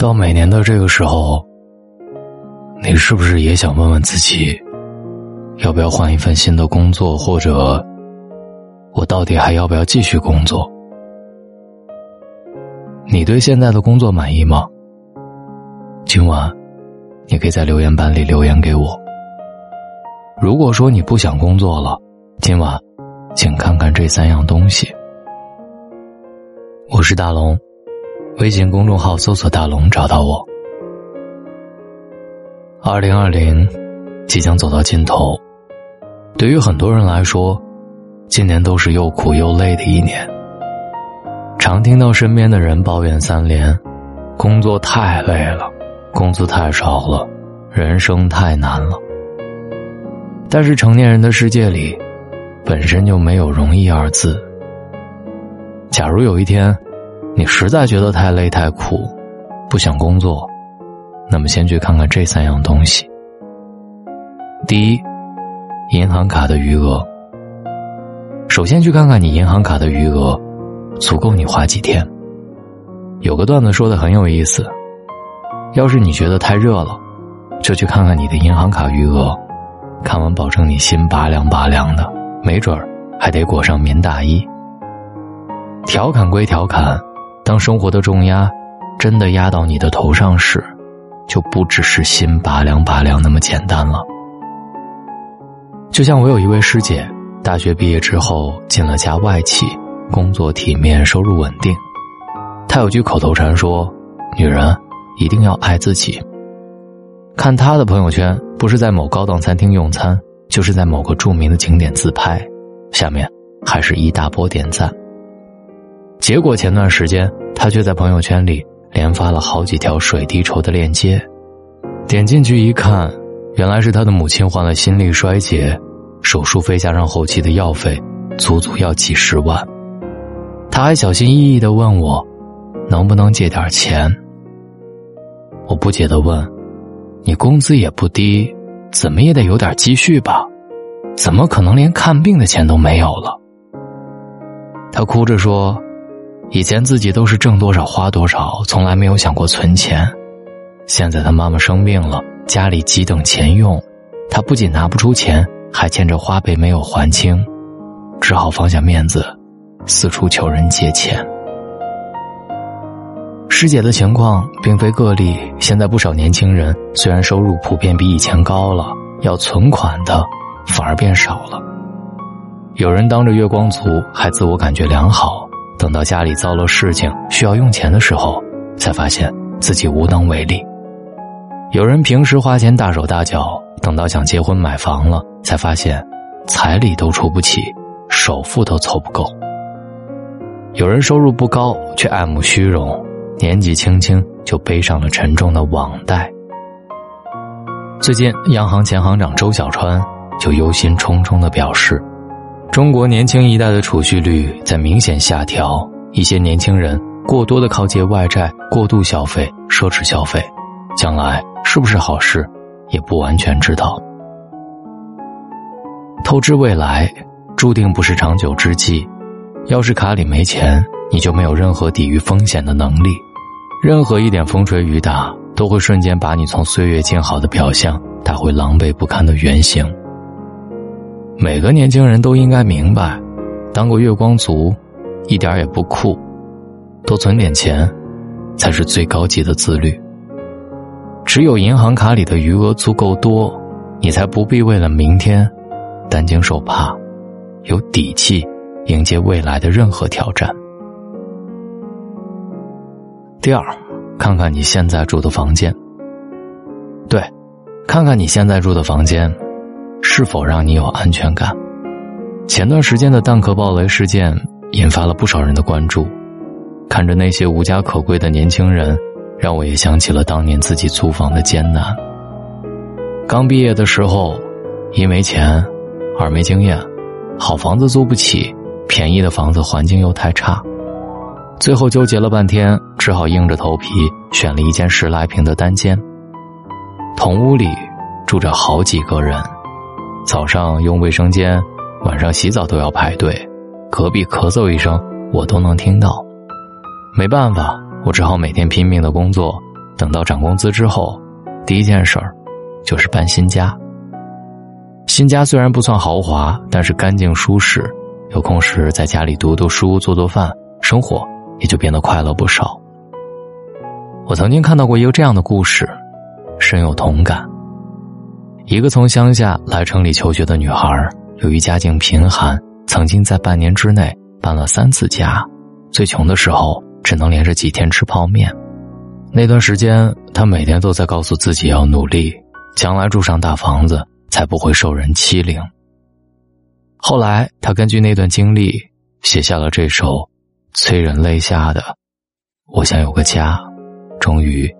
到每年的这个时候，你是不是也想问问自己，要不要换一份新的工作，或者我到底还要不要继续工作？你对现在的工作满意吗？今晚，你可以在留言板里留言给我。如果说你不想工作了，今晚，请看看这三样东西。我是大龙。微信公众号搜索“大龙”找到我。二零二零即将走到尽头，对于很多人来说，今年都是又苦又累的一年。常听到身边的人抱怨三连：工作太累了，工资太少了，人生太难了。但是成年人的世界里，本身就没有容易二字。假如有一天，你实在觉得太累太苦，不想工作，那么先去看看这三样东西。第一，银行卡的余额。首先去看看你银行卡的余额，足够你花几天。有个段子说的很有意思，要是你觉得太热了，就去看看你的银行卡余额，看完保证你心拔凉拔凉的，没准儿还得裹上棉大衣。调侃归调侃。当生活的重压真的压到你的头上时，就不只是心拔凉拔凉那么简单了。就像我有一位师姐，大学毕业之后进了家外企，工作体面，收入稳定。她有句口头禅说：“女人一定要爱自己。”看她的朋友圈，不是在某高档餐厅用餐，就是在某个著名的景点自拍，下面还是一大波点赞。结果前段时间，他却在朋友圈里连发了好几条水滴筹的链接，点进去一看，原来是他的母亲患了心力衰竭，手术费加上后期的药费，足足要几十万。他还小心翼翼的问我，能不能借点钱？我不解的问，你工资也不低，怎么也得有点积蓄吧？怎么可能连看病的钱都没有了？他哭着说。以前自己都是挣多少花多少，从来没有想过存钱。现在他妈妈生病了，家里急等钱用，他不仅拿不出钱，还欠着花呗没有还清，只好放下面子，四处求人借钱。师姐的情况并非个例，现在不少年轻人虽然收入普遍比以前高了，要存款的反而变少了。有人当着月光族还自我感觉良好。等到家里遭了事情需要用钱的时候，才发现自己无能为力。有人平时花钱大手大脚，等到想结婚买房了，才发现彩礼都出不起，首付都凑不够。有人收入不高却爱慕虚荣，年纪轻轻就背上了沉重的网贷。最近，央行前行长周小川就忧心忡忡的表示。中国年轻一代的储蓄率在明显下调，一些年轻人过多的靠借外债，过度消费、奢侈消费，将来是不是好事，也不完全知道。透支未来，注定不是长久之计。要是卡里没钱，你就没有任何抵御风险的能力，任何一点风吹雨打，都会瞬间把你从岁月静好的表象打回狼狈不堪的原形。每个年轻人都应该明白，当个月光族，一点也不酷，多存点钱，才是最高级的自律。只有银行卡里的余额足够多，你才不必为了明天担惊受怕，有底气迎接未来的任何挑战。第二，看看你现在住的房间。对，看看你现在住的房间。是否让你有安全感？前段时间的蛋壳暴雷事件引发了不少人的关注。看着那些无家可归的年轻人，让我也想起了当年自己租房的艰难。刚毕业的时候，一没钱，二没经验，好房子租不起，便宜的房子环境又太差，最后纠结了半天，只好硬着头皮选了一间十来平的单间。同屋里住着好几个人。早上用卫生间，晚上洗澡都要排队，隔壁咳嗽一声我都能听到。没办法，我只好每天拼命的工作，等到涨工资之后，第一件事儿就是搬新家。新家虽然不算豪华，但是干净舒适，有空时在家里读读书、做做饭，生活也就变得快乐不少。我曾经看到过一个这样的故事，深有同感。一个从乡下来城里求学的女孩，由于家境贫寒，曾经在半年之内搬了三次家，最穷的时候只能连着几天吃泡面。那段时间，她每天都在告诉自己要努力，将来住上大房子，才不会受人欺凌。后来，她根据那段经历，写下了这首催人泪下的《我想有个家》，终于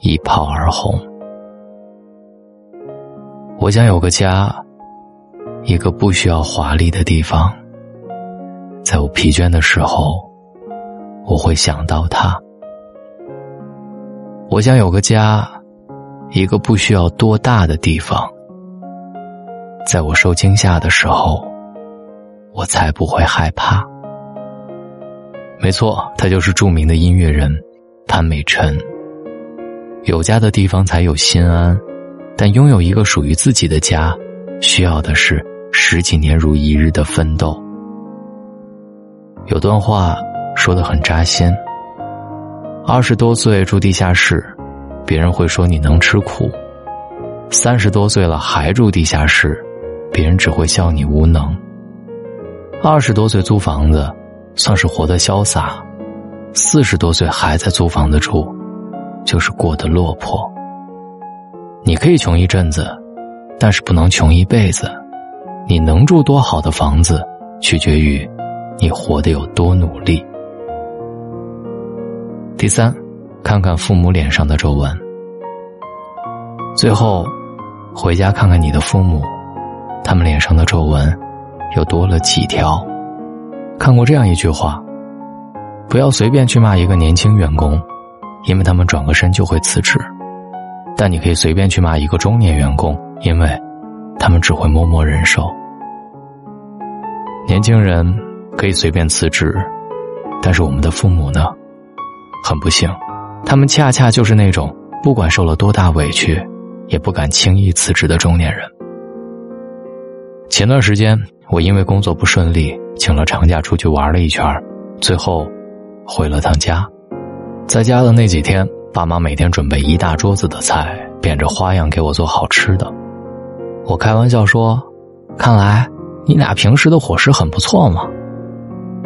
一炮而红。我想有个家，一个不需要华丽的地方。在我疲倦的时候，我会想到他。我想有个家，一个不需要多大的地方。在我受惊吓的时候，我才不会害怕。没错，他就是著名的音乐人潘美辰。有家的地方才有心安。但拥有一个属于自己的家，需要的是十几年如一日的奋斗。有段话说的很扎心：二十多岁住地下室，别人会说你能吃苦；三十多岁了还住地下室，别人只会笑你无能；二十多岁租房子，算是活得潇洒；四十多岁还在租房子住，就是过得落魄。你可以穷一阵子，但是不能穷一辈子。你能住多好的房子，取决于你活得有多努力。第三，看看父母脸上的皱纹。最后，回家看看你的父母，他们脸上的皱纹又多了几条。看过这样一句话：不要随便去骂一个年轻员工，因为他们转个身就会辞职。但你可以随便去骂一个中年员工，因为，他们只会默默忍受。年轻人可以随便辞职，但是我们的父母呢？很不幸，他们恰恰就是那种不管受了多大委屈，也不敢轻易辞职的中年人。前段时间，我因为工作不顺利，请了长假出去玩了一圈，最后回了趟家，在家的那几天。爸妈每天准备一大桌子的菜，变着花样给我做好吃的。我开玩笑说：“看来你俩平时的伙食很不错嘛。”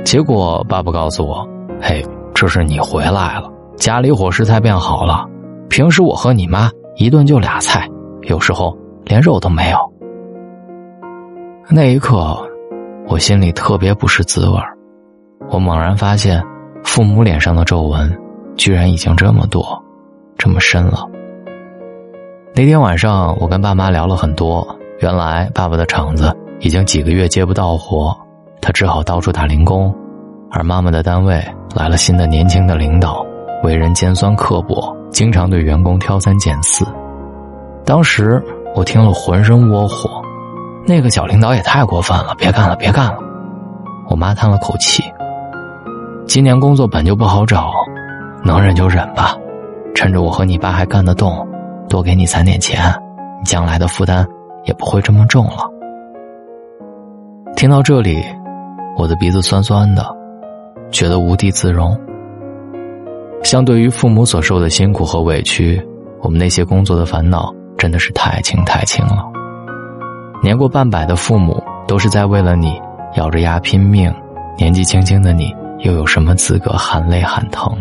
结果爸爸告诉我：“嘿，这是你回来了，家里伙食才变好了。平时我和你妈一顿就俩菜，有时候连肉都没有。”那一刻，我心里特别不是滋味我猛然发现，父母脸上的皱纹。居然已经这么多，这么深了。那天晚上，我跟爸妈聊了很多。原来，爸爸的厂子已经几个月接不到活，他只好到处打零工；而妈妈的单位来了新的年轻的领导，为人尖酸刻薄，经常对员工挑三拣四。当时我听了浑身窝火，那个小领导也太过分了，别干了，别干了。我妈叹了口气：“今年工作本就不好找。”能忍就忍吧，趁着我和你爸还干得动，多给你攒点钱，你将来的负担也不会这么重了。听到这里，我的鼻子酸酸的，觉得无地自容。相对于父母所受的辛苦和委屈，我们那些工作的烦恼真的是太轻太轻了。年过半百的父母都是在为了你咬着牙拼命，年纪轻轻的你又有什么资格含泪喊疼？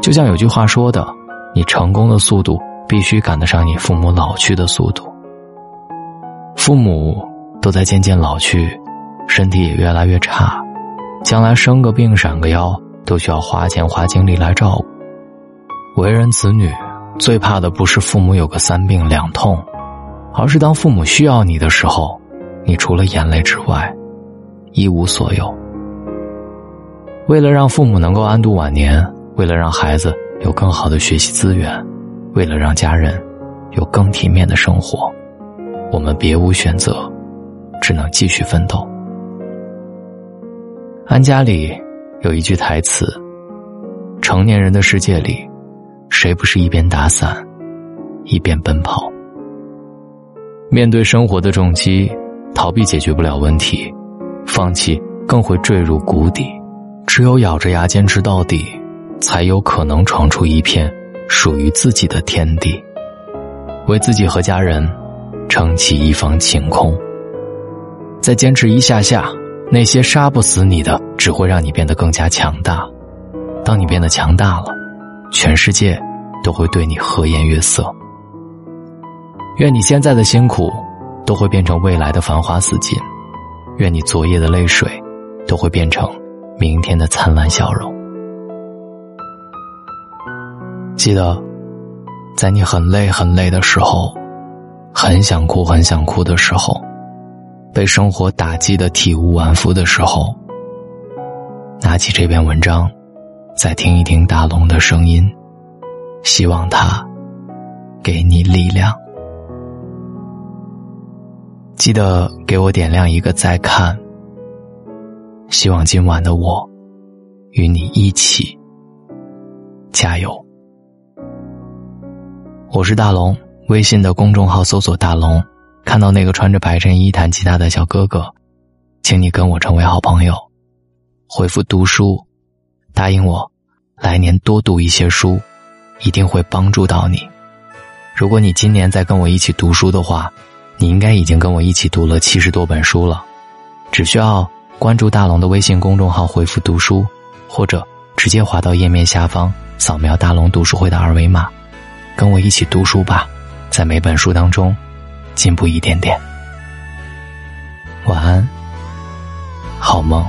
就像有句话说的，你成功的速度必须赶得上你父母老去的速度。父母都在渐渐老去，身体也越来越差，将来生个病、闪个腰都需要花钱花精力来照顾。为人子女，最怕的不是父母有个三病两痛，而是当父母需要你的时候，你除了眼泪之外，一无所有。为了让父母能够安度晚年。为了让孩子有更好的学习资源，为了让家人有更体面的生活，我们别无选择，只能继续奋斗。安家里有一句台词：“成年人的世界里，谁不是一边打伞，一边奔跑？面对生活的重击，逃避解决不了问题，放弃更会坠入谷底。只有咬着牙坚持到底，才有可能闯出一片属于自己的天地，为自己和家人撑起一方晴空。再坚持一下下，那些杀不死你的，只会让你变得更加强大。当你变得强大了，全世界都会对你和颜悦色。愿你现在的辛苦，都会变成未来的繁花似锦；愿你昨夜的泪水，都会变成明天的灿烂笑容。记得，在你很累很累的时候，很想哭很想哭的时候，被生活打击的体无完肤的时候，拿起这篇文章，再听一听大龙的声音，希望他给你力量。记得给我点亮一个再看。希望今晚的我，与你一起加油。我是大龙，微信的公众号搜索“大龙”，看到那个穿着白衬衣弹吉他的小哥哥，请你跟我成为好朋友。回复“读书”，答应我，来年多读一些书，一定会帮助到你。如果你今年再跟我一起读书的话。你应该已经跟我一起读了七十多本书了，只需要关注大龙的微信公众号，回复“读书”，或者直接滑到页面下方，扫描大龙读书会的二维码，跟我一起读书吧，在每本书当中进步一点点。晚安，好梦。